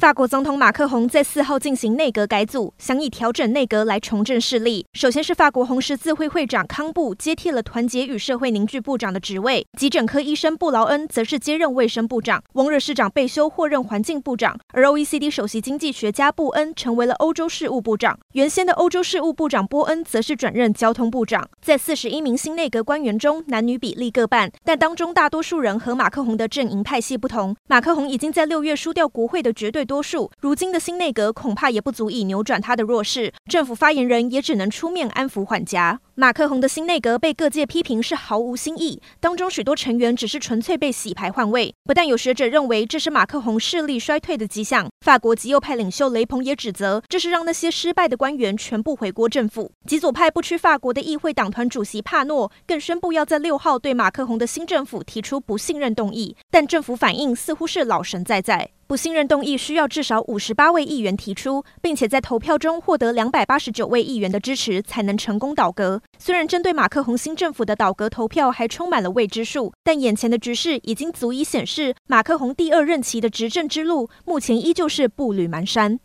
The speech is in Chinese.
法国总统马克宏在四号进行内阁改组，想以调整内阁来重振势力。首先是法国红十字会会长康布接替了团结与社会凝聚部长的职位，急诊科医生布劳恩则是接任卫生部长，翁热市长贝修获任环境部长，而 OECD 首席经济学家布恩成为了欧洲事务部长。原先的欧洲事务部长波恩则是转任交通部长。在四十一名新内阁官员中，男女比例各半，但当中大多数人和马克宏的阵营派系不同。马克宏已经在六月输掉国会的绝对多数，如今的新内阁恐怕也不足以扭转他的弱势，政府发言人也只能出面安抚缓颊。马克宏的新内阁被各界批评是毫无新意，当中许多成员只是纯粹被洗牌换位。不但有学者认为这是马克宏势力衰退的迹象，法国极右派领袖雷朋也指责这是让那些失败的官员全部回锅政府。极左派不屈法国的议会党团主席帕诺更宣布要在六号对马克宏的新政府提出不信任动议，但政府反应似乎是老神在在。不信任动议需要至少五十八位议员提出，并且在投票中获得两百八十九位议员的支持，才能成功倒阁。虽然针对马克宏新政府的倒阁投票还充满了未知数，但眼前的局势已经足以显示，马克宏第二任期的执政之路目前依旧是步履蹒跚。